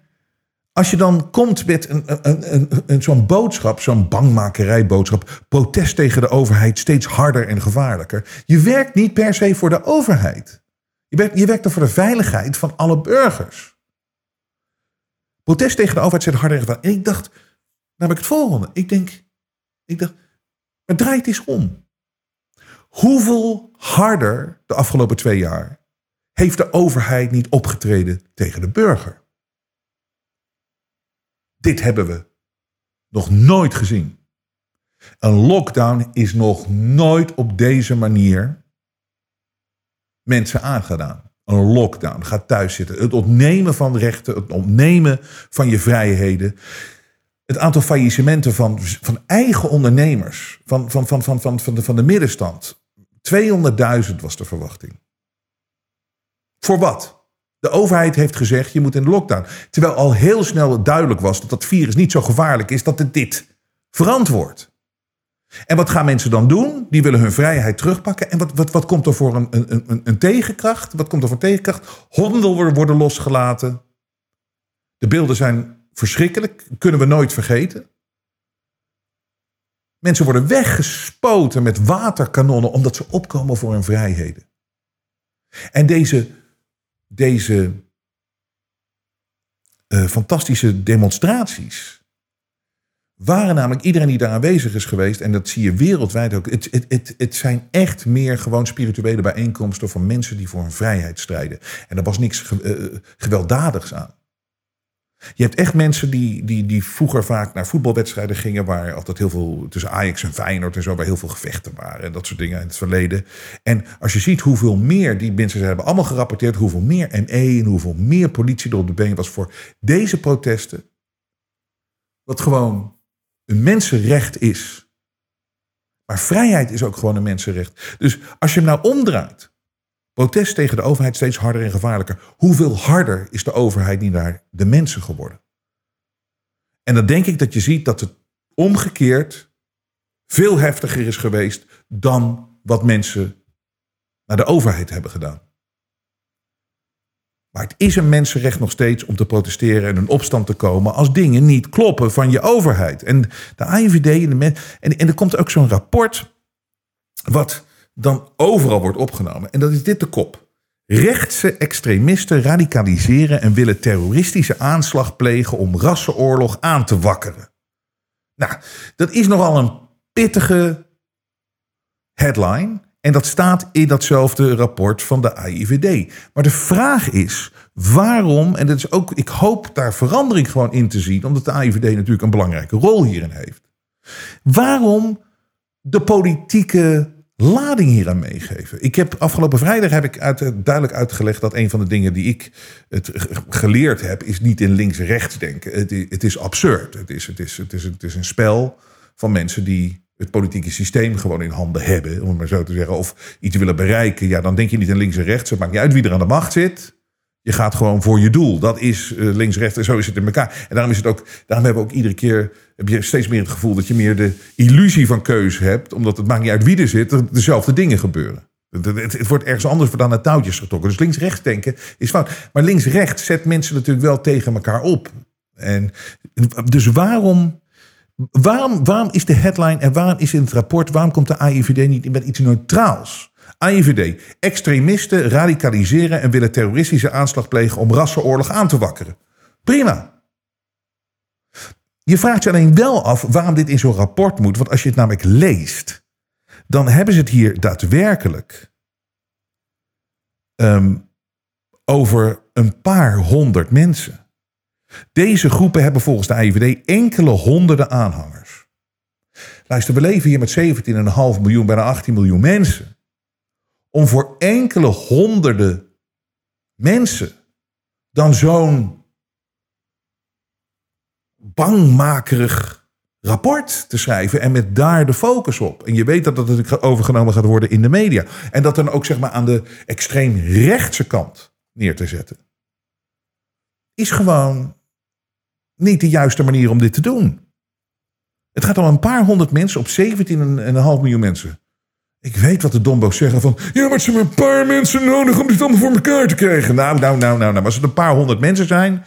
als je dan komt met een, een, een, een, zo'n boodschap, zo'n bangmakerijboodschap, protest tegen de overheid steeds harder en gevaarlijker. Je werkt niet per se voor de overheid. Je werkt, je werkt er voor de veiligheid van alle burgers. Protest tegen de overheid steeds harder en gevaarlijker. En ik dacht, nou heb ik het volgende. Ik denk, ik dacht, het eens om. Hoeveel harder de afgelopen twee jaar heeft de overheid niet opgetreden tegen de burger? Dit hebben we nog nooit gezien. Een lockdown is nog nooit op deze manier mensen aangedaan. Een lockdown. Ga thuis zitten. Het ontnemen van rechten, het ontnemen van je vrijheden. Het aantal faillissementen van, van eigen ondernemers, van, van, van, van, van, van, de, van de middenstand. 200.000 was de verwachting. Voor wat? De overheid heeft gezegd, je moet in de lockdown. Terwijl al heel snel duidelijk was dat dat virus niet zo gevaarlijk is dat het dit verantwoordt. En wat gaan mensen dan doen? Die willen hun vrijheid terugpakken. En wat, wat, wat komt er voor een, een, een, een tegenkracht? Wat komt er voor tegenkracht? Honden worden losgelaten. De beelden zijn verschrikkelijk, kunnen we nooit vergeten. Mensen worden weggespoten met waterkanonnen omdat ze opkomen voor hun vrijheden. En deze, deze uh, fantastische demonstraties waren namelijk iedereen die daar aanwezig is geweest, en dat zie je wereldwijd ook. Het, het, het, het zijn echt meer gewoon spirituele bijeenkomsten van mensen die voor hun vrijheid strijden. En er was niks ge, uh, gewelddadigs aan. Je hebt echt mensen die, die, die vroeger vaak naar voetbalwedstrijden gingen, waar altijd heel veel tussen Ajax en Feyenoord en zo, waar heel veel gevechten waren en dat soort dingen in het verleden. En als je ziet hoeveel meer die mensen ze hebben allemaal gerapporteerd, hoeveel meer ME en hoeveel meer politie er op de been was voor deze protesten. Wat gewoon een mensenrecht is. Maar vrijheid is ook gewoon een mensenrecht. Dus als je hem nou omdraait, protest tegen de overheid steeds harder en gevaarlijker. Hoeveel harder is de overheid niet naar de mensen geworden? En dan denk ik dat je ziet dat het omgekeerd veel heftiger is geweest dan wat mensen naar de overheid hebben gedaan. Maar het is een mensenrecht nog steeds om te protesteren en in opstand te komen als dingen niet kloppen van je overheid. En de AIVD en, de en, en er komt ook zo'n rapport wat dan overal wordt opgenomen. En dat is dit de kop. Rechtse extremisten radicaliseren en willen terroristische aanslag plegen om rassenoorlog aan te wakkeren. Nou, dat is nogal een pittige headline. En dat staat in datzelfde rapport van de AIVD. Maar de vraag is waarom, en dat is ook, ik hoop daar verandering gewoon in te zien, omdat de AIVD natuurlijk een belangrijke rol hierin heeft. Waarom de politieke lading hier aan meegeven. Ik heb afgelopen vrijdag heb ik uit, duidelijk uitgelegd dat een van de dingen die ik het geleerd heb, is niet in links-rechts denken. Het, het, is absurd. Het is, het, is, het, is, het is een spel van mensen die het politieke systeem gewoon in handen hebben, om het maar zo te zeggen, of iets willen bereiken, ja, dan denk je niet in links en rechts. Het maakt niet uit wie er aan de macht zit. Je gaat gewoon voor je doel. Dat is uh, links, rechts en zo is het in elkaar. En daarom is het ook, daarom hebben we ook iedere keer heb je steeds meer het gevoel dat je meer de illusie van keuze hebt, omdat het maakt niet uit wie er zit, dezelfde dingen gebeuren. Het, het, het wordt ergens anders dan naar touwtjes getrokken. Dus links-rechts denken is fout. Maar links-rechts zet mensen natuurlijk wel tegen elkaar op. En dus waarom Waarom, waarom is de headline en waarom is in het rapport, waarom komt de AIVD niet met iets neutraals? AIVD, extremisten radicaliseren en willen terroristische aanslag plegen om rassenoorlog aan te wakkeren. Prima. Je vraagt je alleen wel af waarom dit in zo'n rapport moet, want als je het namelijk leest, dan hebben ze het hier daadwerkelijk um, over een paar honderd mensen. Deze groepen hebben volgens de AIVD enkele honderden aanhangers. Luister, we leven hier met 17,5 miljoen, bijna 18 miljoen mensen. Om voor enkele honderden mensen dan zo'n bangmakerig rapport te schrijven en met daar de focus op. En je weet dat dat overgenomen gaat worden in de media. En dat dan ook zeg maar aan de extreem rechtse kant neer te zetten. Is gewoon niet de juiste manier om dit te doen. Het gaat om een paar honderd mensen op 17,5 miljoen mensen. Ik weet wat de dombo's zeggen van... Ja, maar zijn maar een paar mensen nodig om dit allemaal voor elkaar te krijgen. Nou, nou, nou, nou, nou. Als het een paar honderd mensen zijn...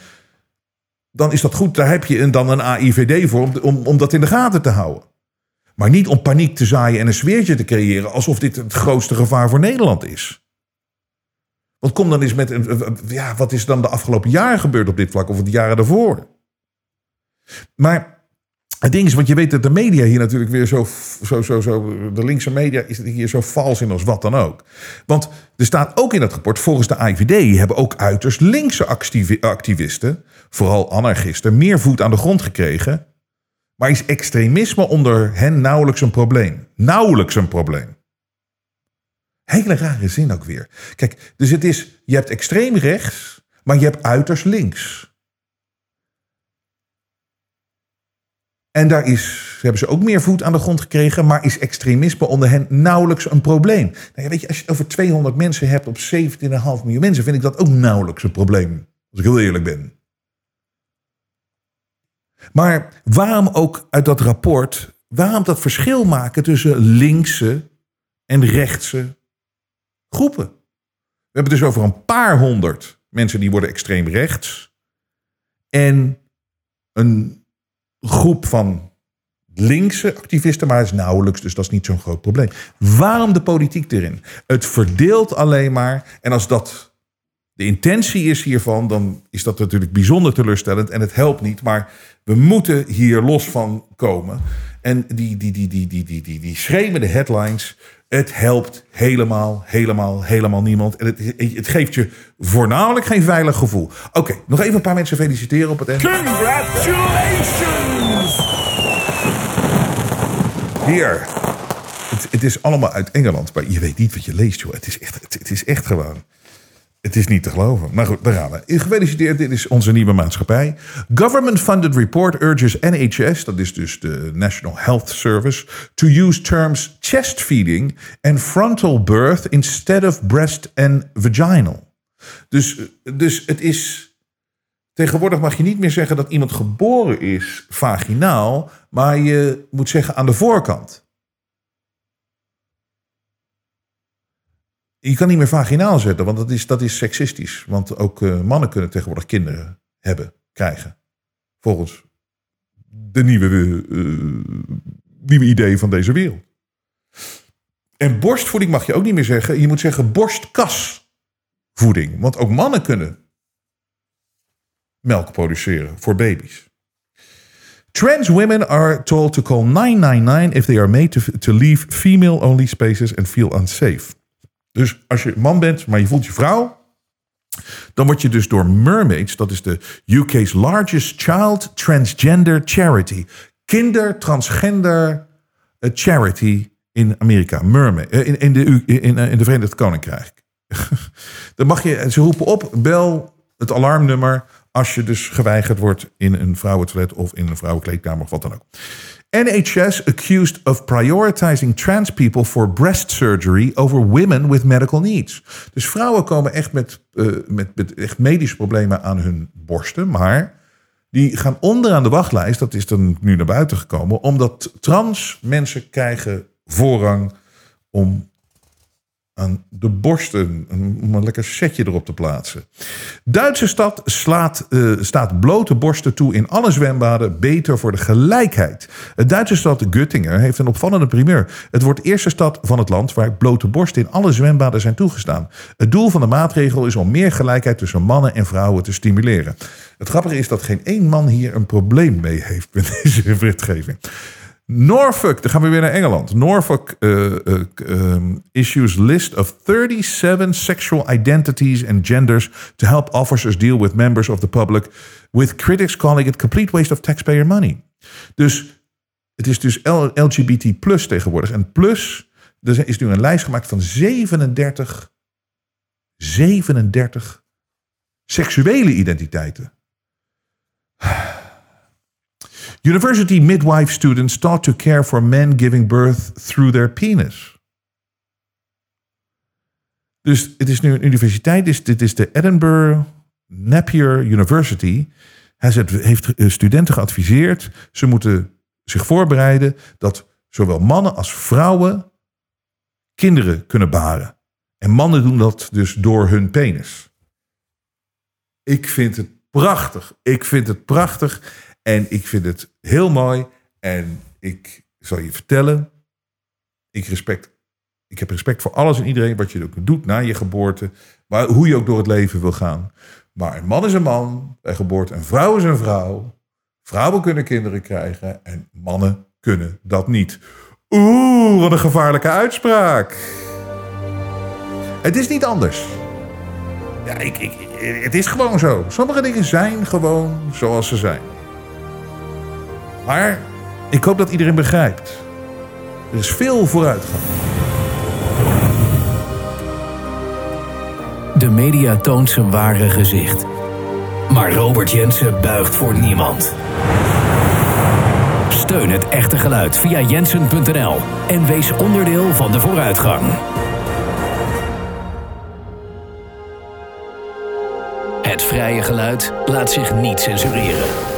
dan is dat goed. Daar heb je dan een AIVD voor om, om, dat in de gaten te houden. Maar niet om paniek te zaaien en een sfeertje te creëren... alsof dit het grootste gevaar voor Nederland is. Want kom dan eens met... Een, ja, wat is dan de afgelopen jaren gebeurd op dit vlak... of de jaren daarvoor? Maar het ding is, want je weet dat de media hier natuurlijk weer zo, zo, zo, zo de linkse media is hier zo vals in als wat dan ook. Want er staat ook in het rapport, volgens de IVD hebben ook uiterst linkse activisten, vooral anarchisten, meer voet aan de grond gekregen. Maar is extremisme onder hen nauwelijks een probleem? Nauwelijks een probleem. Hele rare zin ook weer. Kijk, dus het is, je hebt extreem rechts, maar je hebt uiterst links. En daar is, hebben ze ook meer voet aan de grond gekregen, maar is extremisme onder hen nauwelijks een probleem. Nou weet je, als je het over 200 mensen hebt op 17,5 miljoen mensen, vind ik dat ook nauwelijks een probleem. Als ik heel eerlijk ben. Maar waarom ook uit dat rapport, waarom dat verschil maken tussen linkse en rechtse groepen? We hebben dus over een paar honderd mensen die worden extreem rechts. En een groep van linkse activisten, maar is nauwelijks, dus dat is niet zo'n groot probleem. Waarom de politiek erin? Het verdeelt alleen maar. En als dat de intentie is hiervan, dan is dat natuurlijk bijzonder teleurstellend en het helpt niet. Maar we moeten hier los van komen. En die, die, die, die, die, die, die, die schreeuwende headlines. Het helpt helemaal, helemaal, helemaal niemand. En het, het geeft je voornamelijk geen veilig gevoel. Oké, nog even een paar mensen feliciteren op het eind. Congratulations! Hier. Het, het, is allemaal uit Engeland, maar je weet niet wat je leest, joh. Het is echt, het, het is echt gewoon. Het is niet te geloven. Maar goed, daar gaan we. Gefeliciteerd, dit is onze nieuwe maatschappij. Government-funded report urges NHS, dat is dus de National Health Service, to use terms chest feeding and frontal birth instead of breast and vaginal. Dus, dus het is. Tegenwoordig mag je niet meer zeggen dat iemand geboren is vaginaal, maar je moet zeggen aan de voorkant. Je kan niet meer vaginaal zetten, want dat is, dat is seksistisch. Want ook uh, mannen kunnen tegenwoordig kinderen hebben, krijgen. Volgens de nieuwe, uh, nieuwe ideeën van deze wereld. En borstvoeding mag je ook niet meer zeggen. Je moet zeggen borstkasvoeding. Want ook mannen kunnen melk produceren voor baby's. Trans women are told to call 999 if they are made to, to leave female-only spaces and feel unsafe. Dus als je man bent, maar je voelt je vrouw, dan word je dus door Mermaids, dat is de UK's largest child transgender charity, kinder transgender eh, charity in Amerika, Mermaid, eh, in, in, de, in, in de Verenigd Koninkrijk. dan mag je, ze roepen op, bel het alarmnummer als je dus geweigerd wordt in een vrouwentoilet of in een vrouwenkleedkamer of wat dan ook. NHS accused of prioritizing trans people for breast surgery over women with medical needs. Dus vrouwen komen echt met, uh, met, met echt medische problemen aan hun borsten, maar die gaan onderaan de wachtlijst, dat is dan nu naar buiten gekomen, omdat trans mensen krijgen voorrang om aan de borsten. Om een lekker setje erop te plaatsen. Duitse stad slaat, uh, staat blote borsten toe in alle zwembaden. Beter voor de gelijkheid. Het Duitse stad Göttingen heeft een opvallende primeur. Het wordt de eerste stad van het land waar blote borsten in alle zwembaden zijn toegestaan. Het doel van de maatregel is om meer gelijkheid tussen mannen en vrouwen te stimuleren. Het grappige is dat geen één man hier een probleem mee heeft met deze wetgeving. Norfolk, dan gaan we weer naar Engeland. Norfolk uh, uh, um, issues list of 37 sexual identities and genders to help officers deal with members of the public, with critics calling it complete waste of taxpayer money. Dus het is dus LGBT plus tegenwoordig. En plus, er is nu een lijst gemaakt van 37, 37 seksuele identiteiten. University midwife students taught to care for men giving birth through their penis. Dus het is nu een universiteit, dit is, dit is de Edinburgh Napier University. Hij heeft studenten geadviseerd, ze moeten zich voorbereiden dat zowel mannen als vrouwen kinderen kunnen baren. En mannen doen dat dus door hun penis. Ik vind het prachtig. Ik vind het prachtig. En ik vind het heel mooi. En ik zal je vertellen, ik, respect, ik heb respect voor alles en iedereen wat je ook doet na je geboorte. Maar hoe je ook door het leven wil gaan. Maar een man is een man bij geboorte. Een vrouw is een vrouw. Vrouwen kunnen kinderen krijgen en mannen kunnen dat niet. Oeh, wat een gevaarlijke uitspraak. Het is niet anders. Ja, ik, ik, het is gewoon zo. Sommige dingen zijn gewoon zoals ze zijn. Maar ik hoop dat iedereen begrijpt. Er is veel vooruitgang. De media toont zijn ware gezicht. Maar Robert Jensen buigt voor niemand. Steun het echte geluid via jensen.nl en wees onderdeel van de vooruitgang. Het vrije geluid laat zich niet censureren.